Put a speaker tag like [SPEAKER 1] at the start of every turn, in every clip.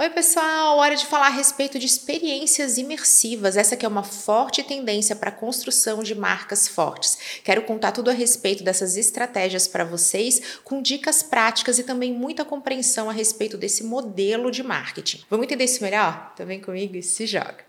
[SPEAKER 1] Oi, pessoal! Hora de falar a respeito de experiências imersivas. Essa que é uma forte tendência para a construção de marcas fortes. Quero contar tudo a respeito dessas estratégias para vocês, com dicas práticas e também muita compreensão a respeito desse modelo de marketing. Vamos entender isso melhor? Então vem comigo e se joga!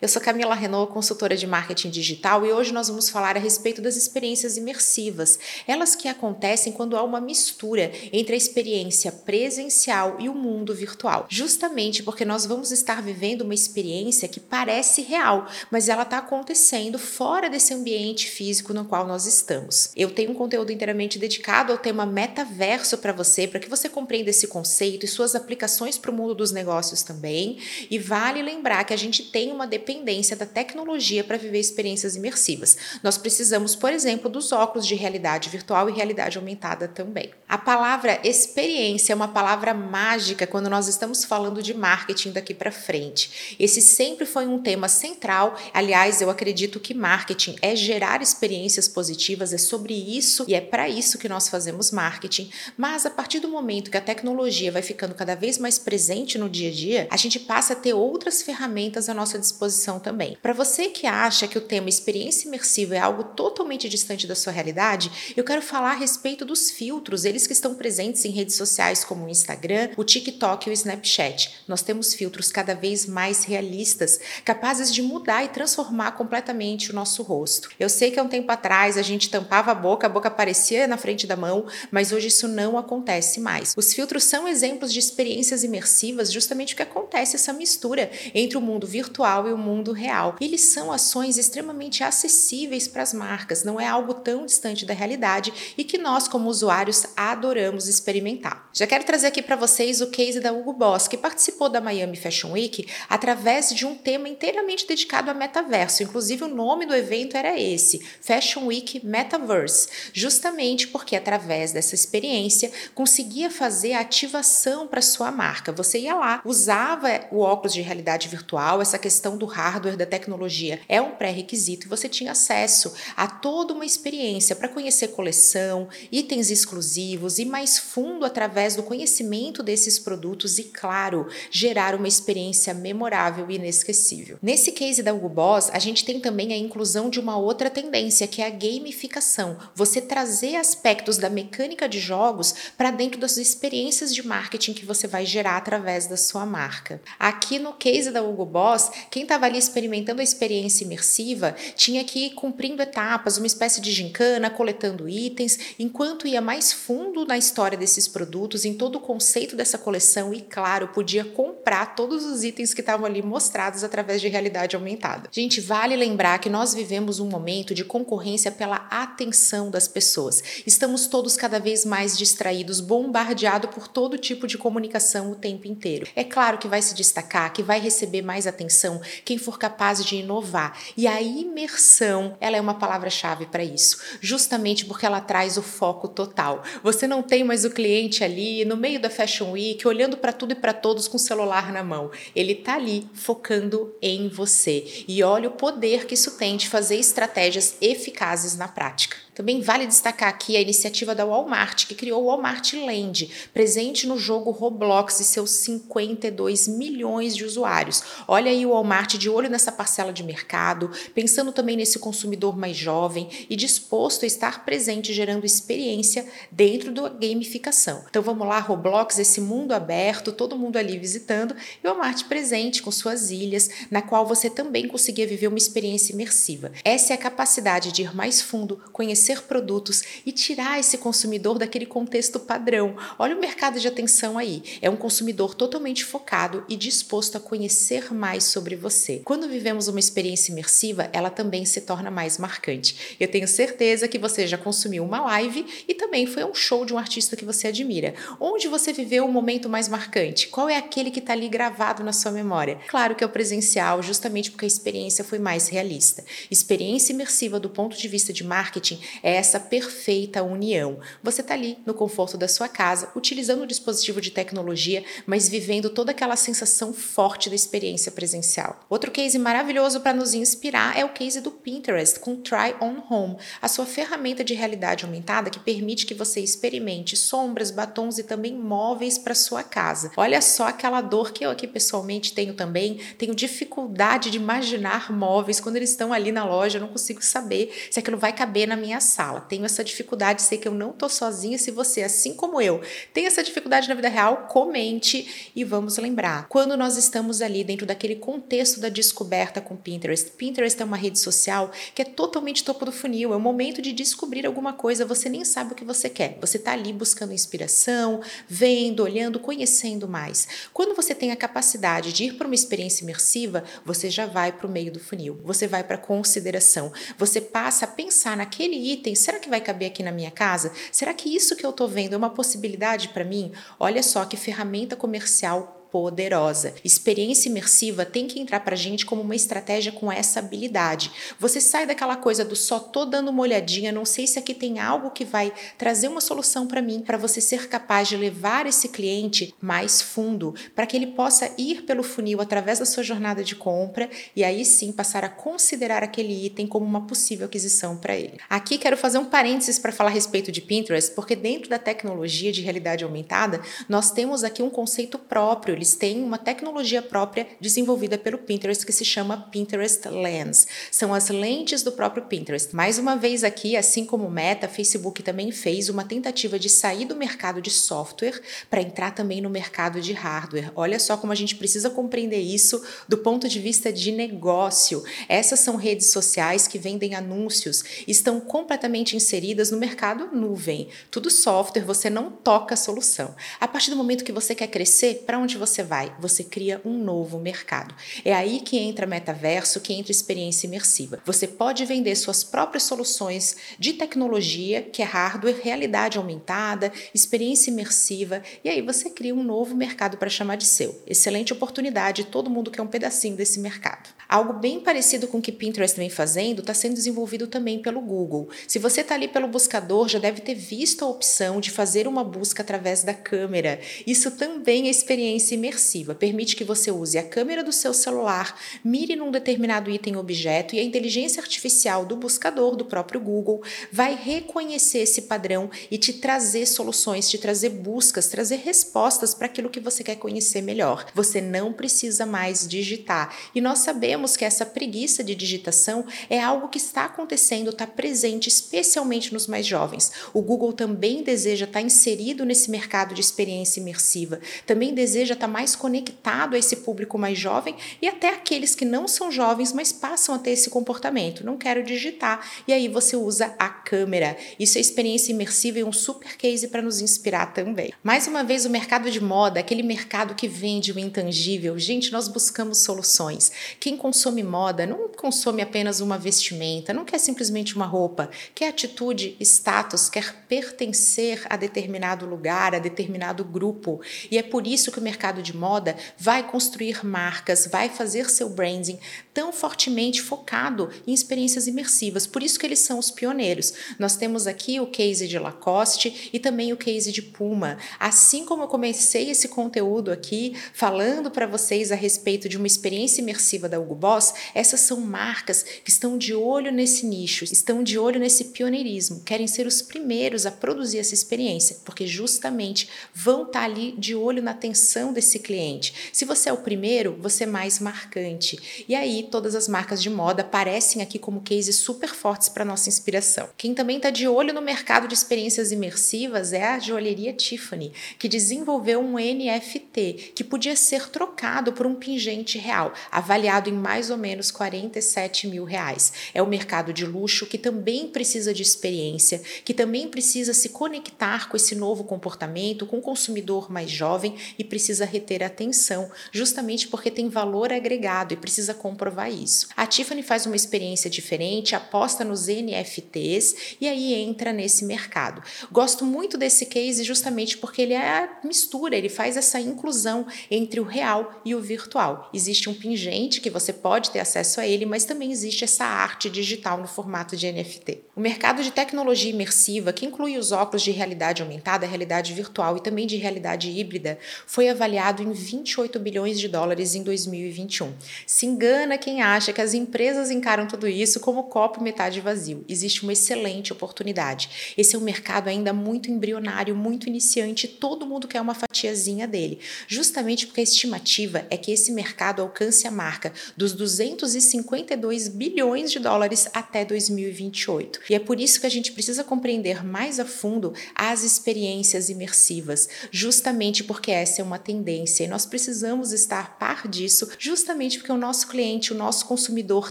[SPEAKER 1] Eu sou Camila Renault, consultora de marketing digital, e hoje nós vamos falar a respeito das experiências imersivas, elas que acontecem quando há uma mistura entre a experiência presencial e o mundo virtual. Justamente porque nós vamos estar vivendo uma experiência que parece real, mas ela está acontecendo fora desse ambiente físico no qual nós estamos. Eu tenho um conteúdo inteiramente dedicado ao tema metaverso para você, para que você compreenda esse conceito e suas aplicações para o mundo dos negócios também. E vale lembrar que a gente tem uma dependência da tecnologia para viver experiências imersivas. Nós precisamos, por exemplo, dos óculos de realidade virtual e realidade aumentada também. A palavra experiência é uma palavra mágica quando nós estamos falando de marketing daqui para frente. Esse sempre foi um tema central. Aliás, eu acredito que marketing é gerar experiências positivas, é sobre isso e é para isso que nós fazemos marketing. Mas a partir do momento que a tecnologia vai ficando cada vez mais presente no dia a dia, a gente passa a ter outras ferramentas à nossa disposição também. Para você que acha que o tema experiência imersiva é algo totalmente distante da sua realidade, eu quero falar a respeito dos filtros, eles que estão presentes em redes sociais como o Instagram, o TikTok e o Snapchat. Nós temos filtros cada vez mais realistas, capazes de mudar e transformar completamente o nosso rosto. Eu sei que há um tempo atrás a gente tampava a boca, a boca aparecia na frente da mão, mas hoje isso não acontece mais. Os filtros são exemplos de experiências imersivas, justamente o que acontece essa mistura entre o mundo virtual e o mundo real. Eles são ações extremamente acessíveis para as marcas, não é algo tão distante da realidade e que nós, como usuários, adoramos experimentar. Já quero trazer aqui para vocês o case da Hugo Boss, que participou da Miami Fashion Week através de um tema inteiramente dedicado a metaverso. Inclusive, o nome do evento era esse: Fashion Week Metaverse, justamente porque através dessa experiência conseguia fazer a ativação para sua marca. Você ia lá, usava o óculos de realidade virtual, essa questão do hardware, da tecnologia é um pré-requisito e você tinha acesso a toda uma experiência para conhecer coleção, itens exclusivos e mais fundo através do conhecimento desses produtos e, claro, gerar uma experiência memorável e inesquecível. Nesse case da Hugo Boss, a gente tem também a inclusão de uma outra tendência, que é a gamificação. Você trazer aspectos da mecânica de jogos para dentro das experiências de marketing que você vai gerar através da sua marca. Aqui no case da Hugo Boss, quem estava ali experimentando a experiência imersiva tinha que ir cumprindo etapas, uma espécie de gincana, coletando itens, enquanto ia mais fundo na história desses produtos, em todo o conceito dessa coleção e, claro, podia comprar todos os itens que estavam ali mostrados através de realidade aumentada. Gente, vale lembrar que nós vivemos um momento de concorrência pela atenção das pessoas. Estamos todos cada vez mais distraídos, bombardeados por todo tipo de comunicação o tempo inteiro. É claro que vai se destacar, que vai receber mais atenção quem for capaz de inovar. E a imersão, ela é uma palavra-chave para isso, justamente porque ela traz o foco total. Você não tem mais o cliente ali no meio da Fashion Week olhando para tudo e para todos com o celular na mão. Ele está ali focando em você. E olha o poder que isso tem de fazer estratégias eficazes na prática. Também vale destacar aqui a iniciativa da Walmart, que criou o Walmart Land, presente no jogo Roblox e seus 52 milhões de usuários. Olha aí o Walmart de olho nessa parcela de mercado, pensando também nesse consumidor mais jovem e disposto a estar presente gerando experiência dentro da gamificação. Então vamos lá, Roblox, esse mundo aberto, todo mundo ali visitando, e o Walmart presente com suas ilhas, na qual você também conseguia viver uma experiência imersiva. Essa é a capacidade de ir mais fundo, conhecer conhecer produtos e tirar esse consumidor daquele contexto padrão. Olha o mercado de atenção aí. É um consumidor totalmente focado e disposto a conhecer mais sobre você. Quando vivemos uma experiência imersiva, ela também se torna mais marcante. Eu tenho certeza que você já consumiu uma live e também foi um show de um artista que você admira. Onde você viveu o um momento mais marcante? Qual é aquele que está ali gravado na sua memória? Claro que é o presencial, justamente porque a experiência foi mais realista. Experiência imersiva do ponto de vista de marketing é essa perfeita união. Você está ali no conforto da sua casa, utilizando o dispositivo de tecnologia, mas vivendo toda aquela sensação forte da experiência presencial. Outro case maravilhoso para nos inspirar é o case do Pinterest com Try On Home, a sua ferramenta de realidade aumentada que permite que você experimente sombras, batons e também móveis para sua casa. Olha só aquela dor que eu aqui pessoalmente tenho também, tenho dificuldade de imaginar móveis quando eles estão ali na loja, eu não consigo saber se aquilo vai caber na minha sala. Tenho essa dificuldade, sei que eu não tô sozinha. Se você, assim como eu, tem essa dificuldade na vida real, comente e vamos lembrar. Quando nós estamos ali dentro daquele contexto da descoberta com Pinterest, Pinterest é uma rede social que é totalmente topo do funil, é o momento de descobrir alguma coisa, você nem sabe o que você quer. Você está ali buscando inspiração, vendo, olhando, conhecendo mais. Quando você tem a capacidade de ir para uma experiência imersiva, você já vai para o meio do funil, você vai para consideração, você passa a pensar naquele será que vai caber aqui na minha casa? Será que isso que eu estou vendo é uma possibilidade para mim? Olha só que ferramenta comercial poderosa. Experiência imersiva tem que entrar para a gente como uma estratégia com essa habilidade. Você sai daquela coisa do só tô dando uma olhadinha, não sei se aqui tem algo que vai trazer uma solução para mim, para você ser capaz de levar esse cliente mais fundo, para que ele possa ir pelo funil através da sua jornada de compra e aí sim passar a considerar aquele item como uma possível aquisição para ele. Aqui quero fazer um parênteses para falar a respeito de Pinterest, porque dentro da tecnologia de realidade aumentada, nós temos aqui um conceito próprio eles têm uma tecnologia própria desenvolvida pelo Pinterest que se chama Pinterest Lens. São as lentes do próprio Pinterest. Mais uma vez aqui, assim como Meta, Facebook também fez uma tentativa de sair do mercado de software para entrar também no mercado de hardware. Olha só como a gente precisa compreender isso do ponto de vista de negócio. Essas são redes sociais que vendem anúncios, estão completamente inseridas no mercado nuvem. Tudo software, você não toca a solução. A partir do momento que você quer crescer, para onde você você vai? Você cria um novo mercado. É aí que entra metaverso, que entra experiência imersiva. Você pode vender suas próprias soluções de tecnologia, que é hardware, realidade aumentada, experiência imersiva, e aí você cria um novo mercado para chamar de seu. Excelente oportunidade, todo mundo quer um pedacinho desse mercado. Algo bem parecido com o que Pinterest vem fazendo está sendo desenvolvido também pelo Google. Se você está ali pelo buscador, já deve ter visto a opção de fazer uma busca através da câmera. Isso também é experiência imersiva. Permite que você use a câmera do seu celular, mire num determinado item objeto e a inteligência artificial do buscador do próprio Google vai reconhecer esse padrão e te trazer soluções, te trazer buscas, trazer respostas para aquilo que você quer conhecer melhor. Você não precisa mais digitar. E nós sabemos que essa preguiça de digitação é algo que está acontecendo, está presente, especialmente nos mais jovens. O Google também deseja estar inserido nesse mercado de experiência imersiva, também deseja estar mais conectado a esse público mais jovem e até aqueles que não são jovens, mas passam a ter esse comportamento. Não quero digitar. E aí você usa a câmera. Isso é experiência imersiva e um super case para nos inspirar também. Mais uma vez, o mercado de moda, aquele mercado que vende o intangível. Gente, nós buscamos soluções. Quem consome moda não consome apenas uma vestimenta, não quer simplesmente uma roupa, quer atitude, status, quer pertencer a determinado lugar, a determinado grupo. E é por isso que o mercado de moda vai construir marcas, vai fazer seu branding tão fortemente focado em experiências imersivas. Por isso que eles são os pioneiros. Nós temos aqui o case de Lacoste e também o case de Puma. Assim como eu comecei esse conteúdo aqui falando para vocês a respeito de uma experiência imersiva da Hugo Boss, essas são marcas que estão de olho nesse nicho, estão de olho nesse pioneirismo, querem ser os primeiros a produzir essa experiência, porque justamente vão estar tá ali de olho na atenção desse cliente. Se você é o primeiro, você é mais marcante. E aí todas as marcas de moda aparecem aqui como cases super fortes para nossa inspiração. Quem também está de olho no mercado de experiências imersivas é a joalheria Tiffany, que desenvolveu um NFT que podia ser trocado por um pingente real, avaliado em mais ou menos 47 mil reais. É o um mercado de luxo que também precisa de experiência, que também precisa se conectar com esse novo comportamento, com o consumidor mais jovem e precisa reter atenção, justamente porque tem valor agregado e precisa comprovar isso. A Tiffany faz uma experiência diferente, aposta nos NFTs e aí entra nesse mercado. Gosto muito desse case justamente porque ele é a mistura, ele faz essa inclusão entre o real e o virtual. Existe um pingente que você pode ter acesso a ele, mas também existe essa arte digital no formato de NFT. O mercado de tecnologia imersiva, que inclui os óculos de realidade aumentada, realidade virtual e também de realidade híbrida, foi avaliado em 28 bilhões de dólares em 2021. Se engana quem acha que as empresas encaram tudo isso como copo metade vazio. Existe uma excelente oportunidade. Esse é um mercado ainda muito embrionário, muito iniciante, todo mundo quer uma fatiazinha dele. Justamente porque a estimativa é que esse mercado alcance a marca dos 252 bilhões de dólares até 2028. E é por isso que a gente precisa compreender mais a fundo as experiências imersivas, justamente porque essa é uma tendência e nós precisamos estar a par disso, justamente porque o nosso cliente, o nosso consumidor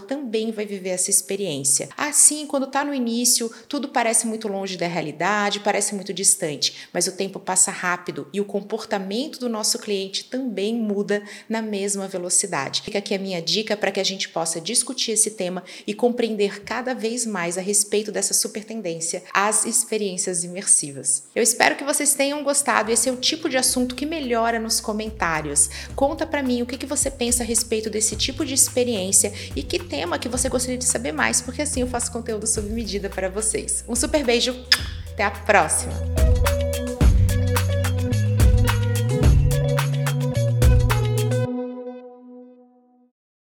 [SPEAKER 1] também vai viver essa experiência. Assim, quando está no início, tudo parece muito longe da realidade, parece muito distante, mas o tempo passa rápido e o comportamento do nosso cliente também muda na mesma velocidade. Fica aqui a minha dica para que a gente possa discutir esse tema e compreender cada vez mais a respeito dessa super tendência, as experiências imersivas. Eu espero que vocês tenham gostado. Esse é o tipo de assunto que melhora nos comentários. Conta para mim o que, que você pensa a respeito desse tipo de experiência e que tema que você gostaria de saber mais, porque assim eu faço conteúdo sob medida para vocês. Um super beijo, até a próxima!